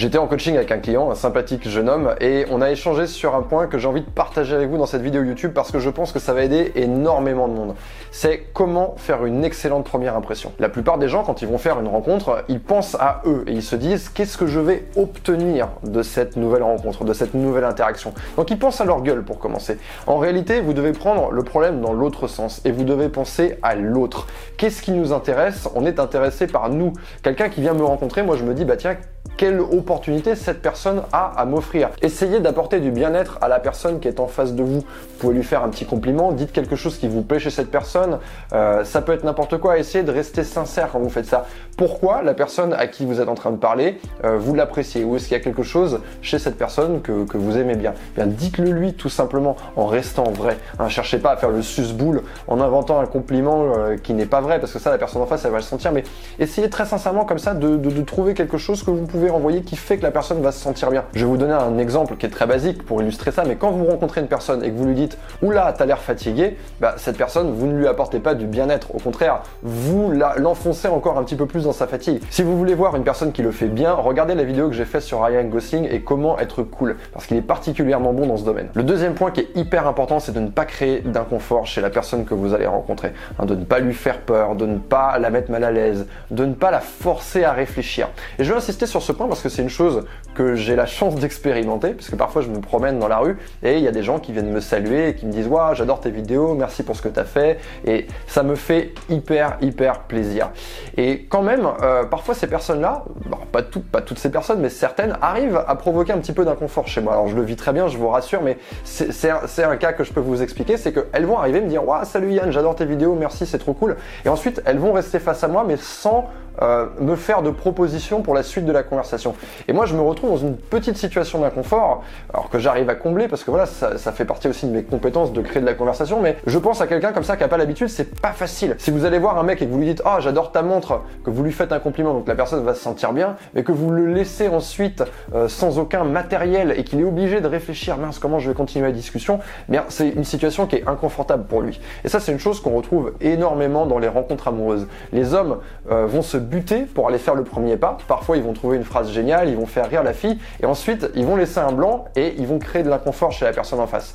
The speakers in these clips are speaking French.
J'étais en coaching avec un client, un sympathique jeune homme, et on a échangé sur un point que j'ai envie de partager avec vous dans cette vidéo YouTube parce que je pense que ça va aider énormément de monde. C'est comment faire une excellente première impression. La plupart des gens, quand ils vont faire une rencontre, ils pensent à eux et ils se disent qu'est-ce que je vais obtenir de cette nouvelle rencontre, de cette nouvelle interaction? Donc ils pensent à leur gueule pour commencer. En réalité, vous devez prendre le problème dans l'autre sens et vous devez penser à l'autre. Qu'est-ce qui nous intéresse? On est intéressé par nous. Quelqu'un qui vient me rencontrer, moi je me dis bah tiens, quelle opportunité cette personne a à m'offrir. Essayez d'apporter du bien-être à la personne qui est en face de vous. Vous pouvez lui faire un petit compliment, dites quelque chose qui vous plaît chez cette personne. Euh, ça peut être n'importe quoi. Essayez de rester sincère quand vous faites ça. Pourquoi la personne à qui vous êtes en train de parler, euh, vous l'appréciez? Ou est-ce qu'il y a quelque chose chez cette personne que, vous aimez bien? Bien, dites-le lui tout simplement en restant vrai. Hein, cherchez pas à faire le sus-boule en inventant un compliment euh, qui n'est pas vrai parce que ça, la personne en face, elle va le sentir. Mais essayez très sincèrement comme ça de trouver quelque chose que vous pouvez envoyer qui fait que la personne va se sentir bien. Je vais vous donner un exemple qui est très basique pour illustrer ça, mais quand vous rencontrez une personne et que vous lui dites Oula, t'as l'air fatigué, bah, cette personne, vous ne lui apportez pas du bien-être. Au contraire, vous l'enfoncez encore un petit peu plus dans sa fatigue. Si vous voulez voir une personne qui le fait bien, regardez la vidéo que j'ai faite sur Ryan Gosling et comment être cool, parce qu'il est particulièrement bon dans ce domaine. Le deuxième point qui est hyper important, c'est de ne pas créer d'inconfort chez la personne que vous allez rencontrer, hein, de ne pas lui faire peur, de ne pas la mettre mal à l'aise, de ne pas la forcer à réfléchir. Et je veux insister sur ce parce que c'est une chose que j'ai la chance d'expérimenter, parce que parfois je me promène dans la rue et il y a des gens qui viennent me saluer et qui me disent Waouh, j'adore tes vidéos, merci pour ce que tu as fait. Et ça me fait hyper, hyper plaisir. Et quand même, euh, parfois ces personnes-là, pas, tout, pas toutes ces personnes, mais certaines arrivent à provoquer un petit peu d'inconfort chez moi. Alors je le vis très bien, je vous rassure, mais c'est un, un, cas que je peux vous expliquer c'est qu'elles vont arriver me dire Waouh, salut Yann, j'adore tes vidéos, merci, c'est trop cool. Et ensuite, elles vont rester face à moi, mais sans euh, me faire de propositions pour la suite de la conversation. Et moi, je me retrouve dans une petite situation d'inconfort, alors que j'arrive à combler parce que voilà, ça, ça, fait partie aussi de mes compétences de créer de la conversation. Mais je pense à quelqu'un comme ça qui a pas l'habitude, c'est pas facile. Si vous allez voir un mec et que vous lui dites, oh, j'adore ta montre, que vous lui faites un compliment, donc la personne va se sentir bien, mais que vous le laissez ensuite euh, sans aucun matériel et qu'il est obligé de réfléchir, mince, comment je vais continuer la discussion, eh bien, c'est une situation qui est inconfortable pour lui. Et ça, c'est une chose qu'on retrouve énormément dans les rencontres amoureuses. Les hommes euh, vont se buter pour aller faire le premier pas. Parfois, ils vont trouver une phrase géniale, ils vont faire rire la fille, et ensuite, ils vont laisser un blanc et ils vont créer de l'inconfort chez la personne en face.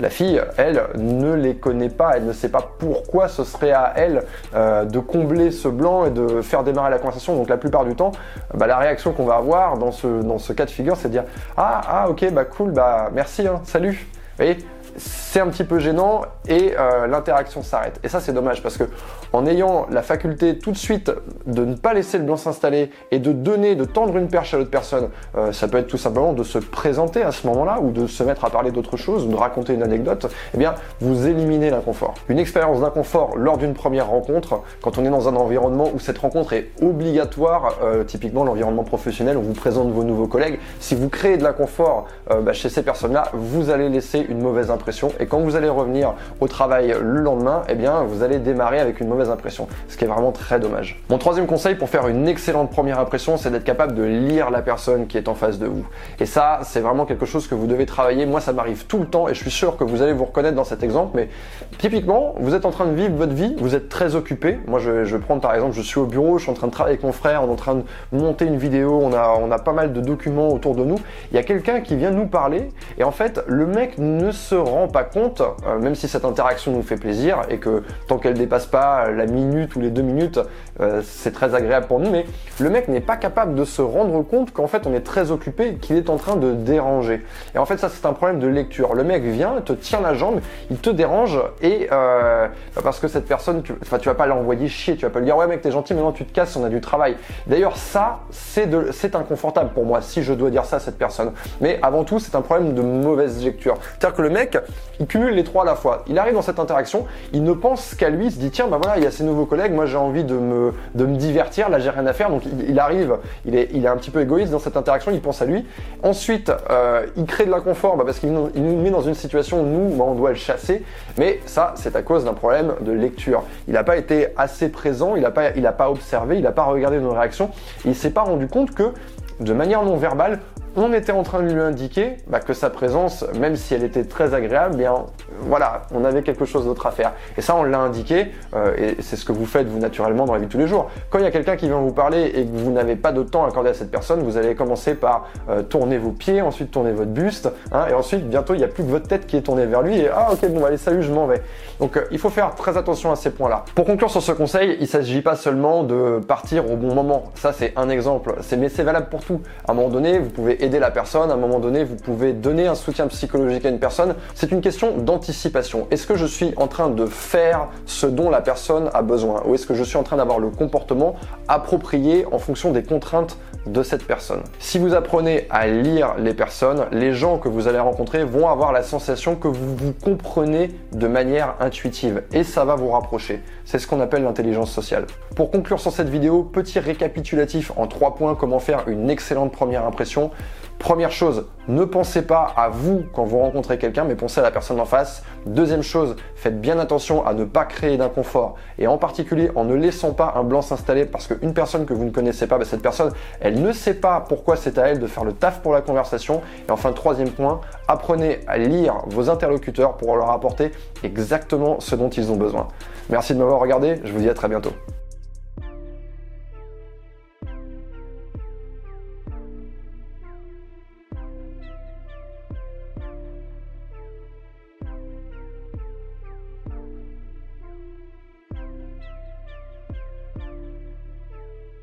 La fille, elle, ne les connaît pas, elle ne sait pas pourquoi ce serait à elle euh, de combler ce blanc et de faire démarrer la conversation. Donc, la plupart du temps, bah, la réaction qu'on va avoir dans ce, cas de figure, c'est de dire Ah, ah, ok, bah cool, bah merci, hein, salut. C'est un petit peu gênant et euh, l'interaction s'arrête. Et ça, c'est dommage parce que en ayant la faculté tout de suite de ne pas laisser le blanc s'installer et de donner, de tendre une perche à l'autre personne, euh, ça peut être tout simplement de se présenter à ce moment-là ou de se mettre à parler d'autre chose, de raconter une anecdote, eh bien, vous éliminez l'inconfort. Une expérience d'inconfort lors d'une première rencontre, quand on est dans un environnement où cette rencontre est obligatoire, euh, typiquement l'environnement professionnel, on vous présente vos nouveaux collègues, si vous créez de l'inconfort bah, chez ces personnes-là, vous allez laisser une mauvaise impression et quand vous allez revenir au travail le lendemain, eh bien vous allez démarrer avec une mauvaise impression, ce qui est vraiment très dommage. Mon troisième conseil pour faire une excellente première impression, c'est d'être capable de lire la personne qui est en face de vous. Et ça, c'est vraiment quelque chose que vous devez travailler. Moi, ça m'arrive tout le temps et je suis sûr que vous allez vous reconnaître dans cet exemple. Mais typiquement, vous êtes en train de vivre votre vie, vous êtes très occupé. Moi, je, je vais prendre par exemple, je suis au bureau, je suis en train de travailler avec mon frère, on est en train de monter une vidéo, on a, on a pas mal de documents autour de nous. Il y a quelqu'un qui vient nous parler et en fait, le mec ne se rend pas compte, euh, même si cette interaction nous fait plaisir et que tant qu'elle dépasse pas la minute ou les deux minutes, euh, c'est très agréable pour nous, mais le mec n'est pas capable de se rendre compte qu'en fait on est très occupé, qu'il est en train de déranger. Et en fait ça c'est un problème de lecture. Le mec vient, te tient la jambe, il te dérange et euh, parce que cette personne, tu, enfin tu vas pas l'envoyer chier, tu vas pas lui dire ouais mec t'es gentil, maintenant tu te casses, on a du travail. D'ailleurs ça c'est inconfortable pour moi si je dois dire ça à cette personne. Mais avant tout c'est un problème de mauvaise lecture. C'est-à-dire que le mec il cumule les trois à la fois. Il arrive dans cette interaction, il ne pense qu'à lui, il se dit tiens bah voilà il y a ces nouveaux collègues, moi j'ai envie de me, de me divertir, là j'ai rien à faire, donc il, arrive, il est, il est un petit peu égoïste dans cette interaction, il pense à lui. Ensuite euh, il crée de l'inconfort bah, parce qu'il nous, met dans une situation où nous bah, on doit le chasser, mais ça c'est à cause d'un problème de lecture. Il n'a pas été assez présent, il n'a pas, pas observé, il n'a pas regardé nos réactions, il s'est pas rendu compte que de manière non verbale, on était en train de lui indiquer bah, que sa présence, même si elle était très agréable, bien voilà, on avait quelque chose d'autre à faire. Et ça, on l'a indiqué, euh, et c'est ce que vous faites vous naturellement dans la vie de tous les jours. Quand il y a quelqu'un qui vient vous parler et que vous n'avez pas de temps accordé à cette personne, vous allez commencer par euh, tourner vos pieds, ensuite tourner votre buste, hein, et ensuite bientôt il n'y a plus que votre tête qui est tournée vers lui et ah ok bon allez salut je m'en vais. Donc il faut faire très attention à ces points-là. Pour conclure sur ce conseil, il ne s'agit pas seulement de partir au bon moment. Ça c'est un exemple, mais c'est valable pour tout. À un moment donné, vous pouvez aider la personne, à un moment donné, vous pouvez donner un soutien psychologique à une personne. C'est une question d'anticipation. Est-ce que je suis en train de faire ce dont la personne a besoin? Ou est-ce que je suis en train d'avoir le comportement approprié en fonction des contraintes de cette personne. Si vous apprenez à lire les personnes, les gens que vous allez rencontrer vont avoir la sensation que vous vous comprenez de manière intuitive et ça va vous rapprocher. C'est ce qu'on appelle l'intelligence sociale. Pour conclure sur cette vidéo, petit récapitulatif en trois points comment faire une excellente première impression. Première chose, ne pensez pas à vous quand vous rencontrez quelqu'un, mais pensez à la personne en face. Deuxième chose, faites bien attention à ne pas créer d'inconfort et en particulier en ne laissant pas un blanc s'installer parce qu'une personne que vous ne connaissez pas, bah, cette personne, elle ne sait pas pourquoi c'est à elle de faire le taf pour la conversation. Et enfin, troisième point, apprenez à lire vos interlocuteurs pour leur apporter exactement ce dont ils ont besoin. Merci de m'avoir regardé, je vous dis à très bientôt.